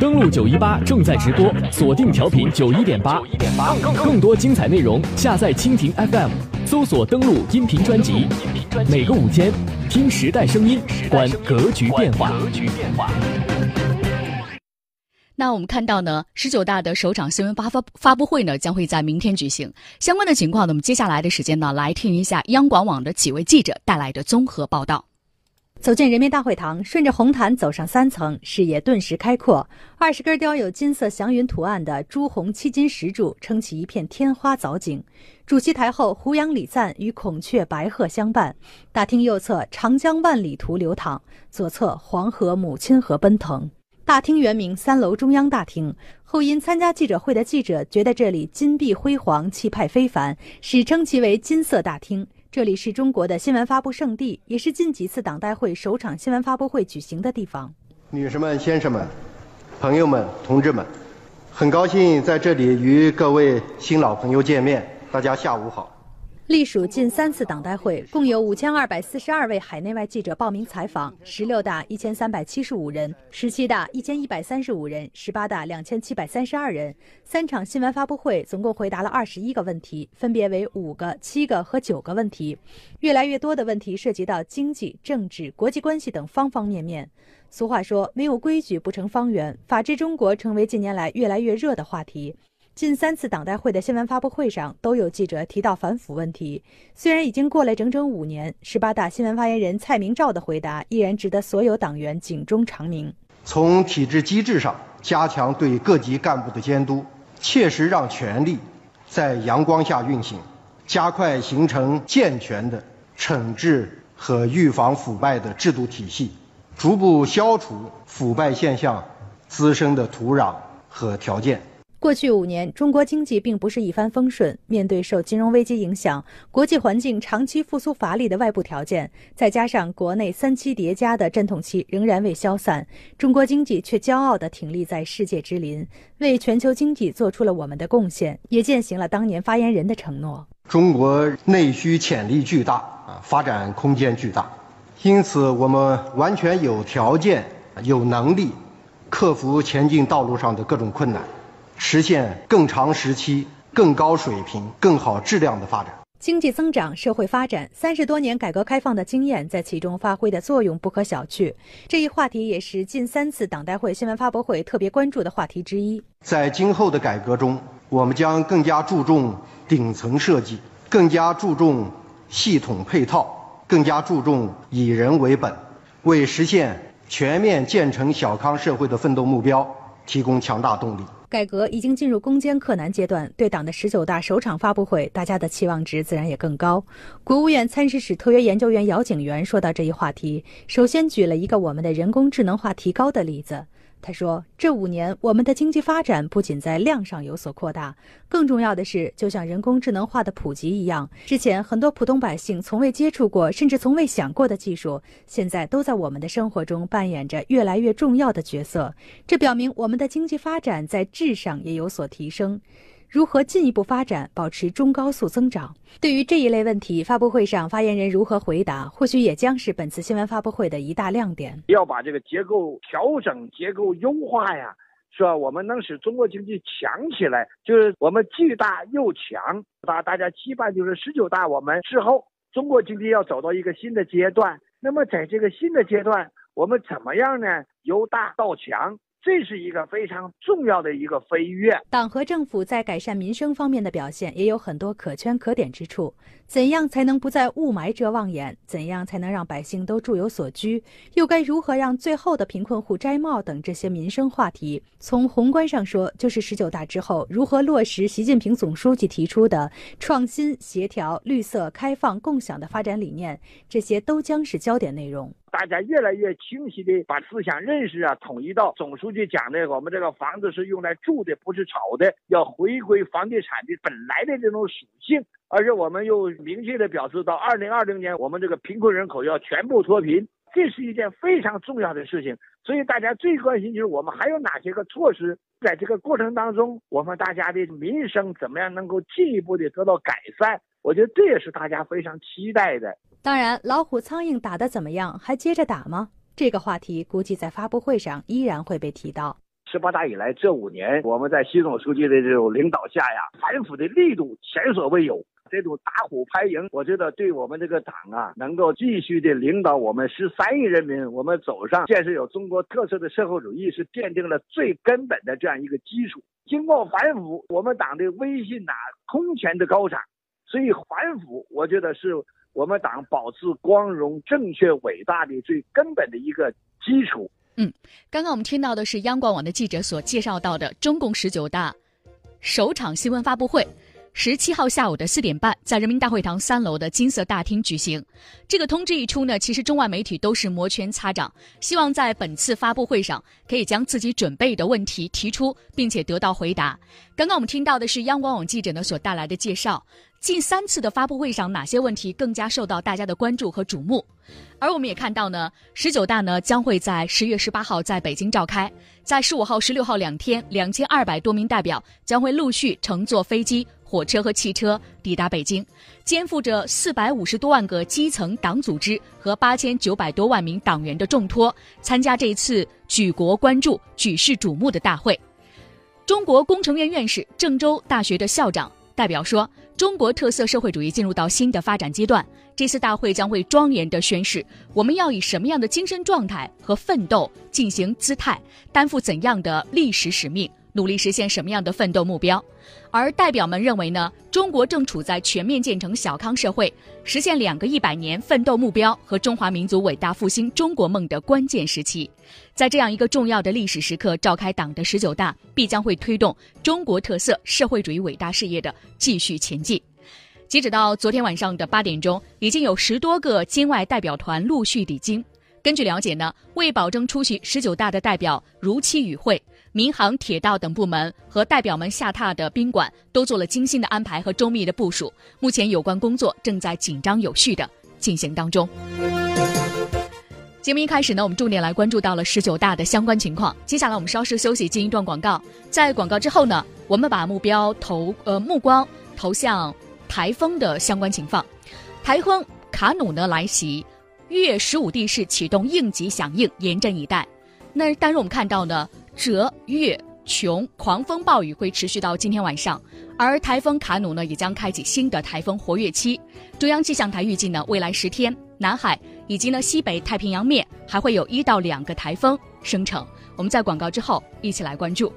登录九一八正在直播，锁定调频九一点八，更多精彩内容下载蜻蜓 FM，搜索登录音频专辑。每个午间，听时代声音，观格局变化。那我们看到呢，十九大的首场新闻发发发布会呢，将会在明天举行。相关的情况呢，我们接下来的时间呢，来听一下央广网的几位记者带来的综合报道。走进人民大会堂，顺着红毯走上三层，视野顿时开阔。二十根雕有金色祥云图案的朱红七金石柱撑起一片天花藻井。主席台后，胡杨礼赞与孔雀白鹤相伴。大厅右侧，长江万里图流淌；左侧，黄河母亲河奔腾。大厅原名三楼中央大厅，后因参加记者会的记者觉得这里金碧辉煌、气派非凡，史称其为“金色大厅”。这里是中国的新闻发布圣地，也是近几次党代会首场新闻发布会举行的地方。女士们、先生们、朋友们、同志们，很高兴在这里与各位新老朋友见面。大家下午好。隶属近三次党代会，共有五千二百四十二位海内外记者报名采访。十六大一千三百七十五人，十七大一千一百三十五人，十八大两千七百三十二人。三场新闻发布会总共回答了二十一个问题，分别为五个、七个和九个问题。越来越多的问题涉及到经济、政治、国际关系等方方面面。俗话说：“没有规矩不成方圆。”法治中国成为近年来越来越热的话题。近三次党代会的新闻发布会上，都有记者提到反腐问题。虽然已经过了整整五年，十八大新闻发言人蔡明照的回答依然值得所有党员警钟长鸣。从体制机制上加强对各级干部的监督，切实让权力在阳光下运行，加快形成健全的惩治和预防腐败的制度体系，逐步消除腐败现象滋生的土壤和条件。过去五年，中国经济并不是一帆风顺。面对受金融危机影响、国际环境长期复苏乏力的外部条件，再加上国内三期叠加的阵痛期仍然未消散，中国经济却骄傲地挺立在世界之林，为全球经济做出了我们的贡献，也践行了当年发言人的承诺。中国内需潜力巨大啊，发展空间巨大，因此我们完全有条件、有能力克服前进道路上的各种困难。实现更长时期、更高水平、更好质量的发展。经济增长、社会发展，三十多年改革开放的经验在其中发挥的作用不可小觑。这一话题也是近三次党代会新闻发布会特别关注的话题之一。在今后的改革中，我们将更加注重顶层设计，更加注重系统配套，更加注重以人为本，为实现全面建成小康社会的奋斗目标提供强大动力。改革已经进入攻坚克难阶段，对党的十九大首场发布会，大家的期望值自然也更高。国务院参事室特约研究员姚景元说到这一话题，首先举了一个我们的人工智能化提高的例子。他说：“这五年，我们的经济发展不仅在量上有所扩大，更重要的是，就像人工智能化的普及一样，之前很多普通百姓从未接触过，甚至从未想过的技术，现在都在我们的生活中扮演着越来越重要的角色。这表明我们的经济发展在质上也有所提升。”如何进一步发展，保持中高速增长？对于这一类问题，发布会上发言人如何回答，或许也将是本次新闻发布会的一大亮点。要把这个结构调整、结构优化呀，是吧？我们能使中国经济强起来，就是我们既大又强。大大家期盼就是十九大我们之后，中国经济要走到一个新的阶段。那么在这个新的阶段，我们怎么样呢？由大到强。这是一个非常重要的一个飞跃。党和政府在改善民生方面的表现也有很多可圈可点之处。怎样才能不在雾霾遮望眼？怎样才能让百姓都住有所居？又该如何让最后的贫困户摘帽？等这些民生话题，从宏观上说，就是十九大之后如何落实习近平总书记提出的创新、协调、绿色、开放、共享的发展理念，这些都将是焦点内容。大家越来越清晰地把思想认识啊统一到总书记讲的，我们这个房子是用来住的，不是炒的，要回归房地产的本来的这种属性。而且我们又明确地表示，到二零二零年，我们这个贫困人口要全部脱贫，这是一件非常重要的事情。所以大家最关心就是我们还有哪些个措施，在这个过程当中，我们大家的民生怎么样能够进一步的得到改善？我觉得这也是大家非常期待的。当然，老虎苍蝇打得怎么样？还接着打吗？这个话题估计在发布会上依然会被提到。十八大以来这五年，我们在习总书记的这种领导下呀，反腐的力度前所未有。这种打虎拍蝇，我觉得对我们这个党啊，能够继续的领导我们十三亿人民，我们走上建设有中国特色的社会主义，是奠定了最根本的这样一个基础。经过反腐，我们党的威信呐空前的高涨。所以反腐，我觉得是我们党保持光荣、正确、伟大的最根本的一个基础。嗯，刚刚我们听到的是央广网的记者所介绍到的中共十九大首场新闻发布会。十七号下午的四点半，在人民大会堂三楼的金色大厅举行。这个通知一出呢，其实中外媒体都是摩拳擦掌，希望在本次发布会上可以将自己准备的问题提出，并且得到回答。刚刚我们听到的是央广网记者呢所带来的介绍。近三次的发布会上，哪些问题更加受到大家的关注和瞩目？而我们也看到呢，十九大呢将会在十月十八号在北京召开，在十五号、十六号两天，两千二百多名代表将会陆续乘坐飞机、火车和汽车抵达北京，肩负着四百五十多万个基层党组织和八千九百多万名党员的重托，参加这一次举国关注、举世瞩目的大会。中国工程院院士、郑州大学的校长代表说。中国特色社会主义进入到新的发展阶段，这次大会将会庄严地宣示，我们要以什么样的精神状态和奋斗进行姿态，担负怎样的历史使命。努力实现什么样的奋斗目标？而代表们认为呢？中国正处在全面建成小康社会、实现两个一百年奋斗目标和中华民族伟大复兴中国梦的关键时期，在这样一个重要的历史时刻召开党的十九大，必将会推动中国特色社会主义伟大事业的继续前进。截止到昨天晚上的八点钟，已经有十多个境外代表团陆续抵京。根据了解呢，为保证出席十九大的代表如期与会。民航、铁道等部门和代表们下榻的宾馆都做了精心的安排和周密的部署。目前有关工作正在紧张有序的进行当中。节目一开始呢，我们重点来关注到了十九大的相关情况。接下来我们稍事休息，进一段广告。在广告之后呢，我们把目标投呃目光投向台风的相关情况。台风卡努呢来袭，粤十五地市启动应急响应，严阵以待。那但是我们看到呢。折月琼狂风暴雨会持续到今天晚上，而台风卡努呢也将开启新的台风活跃期。中央气象台预计呢，未来十天南海以及呢西北太平洋面还会有一到两个台风生成。我们在广告之后一起来关注。